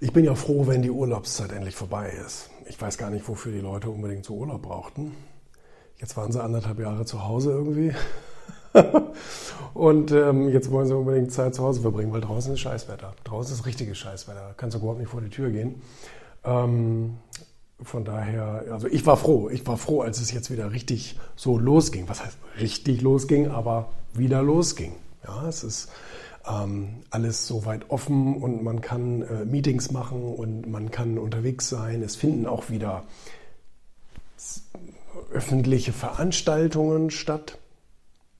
Ich bin ja froh, wenn die Urlaubszeit endlich vorbei ist. Ich weiß gar nicht, wofür die Leute unbedingt so Urlaub brauchten. Jetzt waren sie anderthalb Jahre zu Hause irgendwie. und ähm, jetzt wollen sie unbedingt Zeit zu Hause verbringen, weil draußen ist Scheißwetter. Draußen ist richtiges Scheißwetter. Da kannst du überhaupt nicht vor die Tür gehen. Ähm, von daher, also ich war froh. Ich war froh, als es jetzt wieder richtig so losging. Was heißt richtig losging, aber wieder losging. Ja, es ist ähm, alles soweit offen und man kann äh, Meetings machen und man kann unterwegs sein. Es finden auch wieder öffentliche Veranstaltungen statt.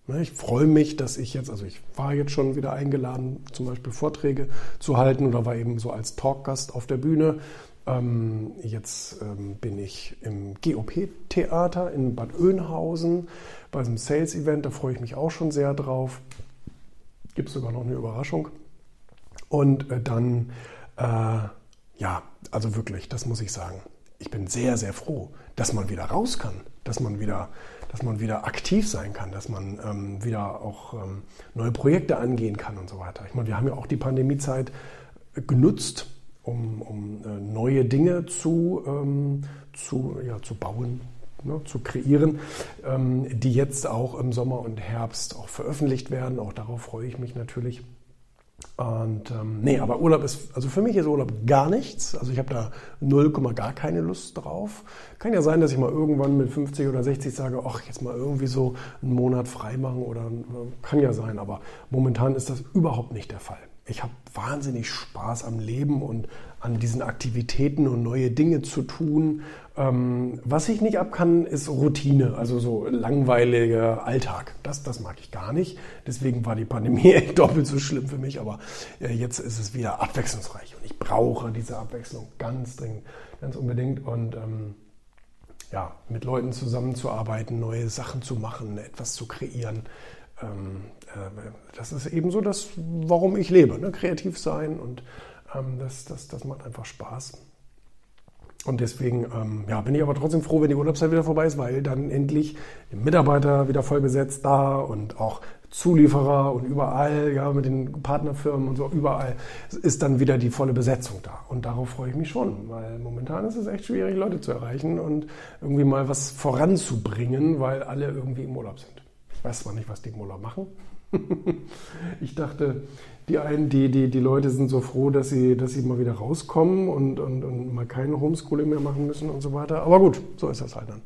Ne, ich freue mich, dass ich jetzt, also ich war jetzt schon wieder eingeladen, zum Beispiel Vorträge zu halten oder war eben so als Talkgast auf der Bühne. Ähm, jetzt ähm, bin ich im GOP-Theater in Bad Oeynhausen bei einem Sales-Event, da freue ich mich auch schon sehr drauf. Gibt es sogar noch eine Überraschung. Und äh, dann, äh, ja, also wirklich, das muss ich sagen. Ich bin sehr, sehr froh, dass man wieder raus kann, dass man wieder, dass man wieder aktiv sein kann, dass man ähm, wieder auch ähm, neue Projekte angehen kann und so weiter. Ich meine, wir haben ja auch die Pandemiezeit genutzt, um, um äh, neue Dinge zu, ähm, zu, ja, zu bauen, ne, zu kreieren, ähm, die jetzt auch im Sommer und Herbst auch veröffentlicht werden. Auch darauf freue ich mich natürlich. Und ähm, nee, aber Urlaub ist, also für mich ist Urlaub gar nichts. Also ich habe da 0, gar keine Lust drauf. Kann ja sein, dass ich mal irgendwann mit 50 oder 60 sage, ach, jetzt mal irgendwie so einen Monat frei machen oder kann ja sein, aber momentan ist das überhaupt nicht der Fall ich habe wahnsinnig Spaß am Leben und an diesen Aktivitäten und neue Dinge zu tun. Ähm, was ich nicht ab kann, ist Routine, also so langweiliger Alltag. Das, das mag ich gar nicht. Deswegen war die Pandemie echt doppelt so schlimm für mich. Aber äh, jetzt ist es wieder abwechslungsreich und ich brauche diese Abwechslung ganz dringend, ganz unbedingt. Und ähm, ja, mit Leuten zusammenzuarbeiten, neue Sachen zu machen, etwas zu kreieren. Ähm, äh, das ist eben so das, warum ich lebe. Ne? Kreativ sein und ähm, das, das, das macht einfach Spaß. Und deswegen ähm, ja, bin ich aber trotzdem froh, wenn die Urlaubszeit wieder vorbei ist, weil dann endlich Mitarbeiter wieder voll besetzt da und auch Zulieferer und überall, ja, mit den Partnerfirmen und so, überall ist dann wieder die volle Besetzung da. Und darauf freue ich mich schon, weil momentan ist es echt schwierig, Leute zu erreichen und irgendwie mal was voranzubringen, weil alle irgendwie im Urlaub sind. Weiß zwar nicht, was die Urlaub machen, ich dachte, die einen, die, die, die Leute sind so froh, dass sie, dass sie mal wieder rauskommen und, und, und mal kein Homeschooling mehr machen müssen und so weiter. Aber gut, so ist das halt dann.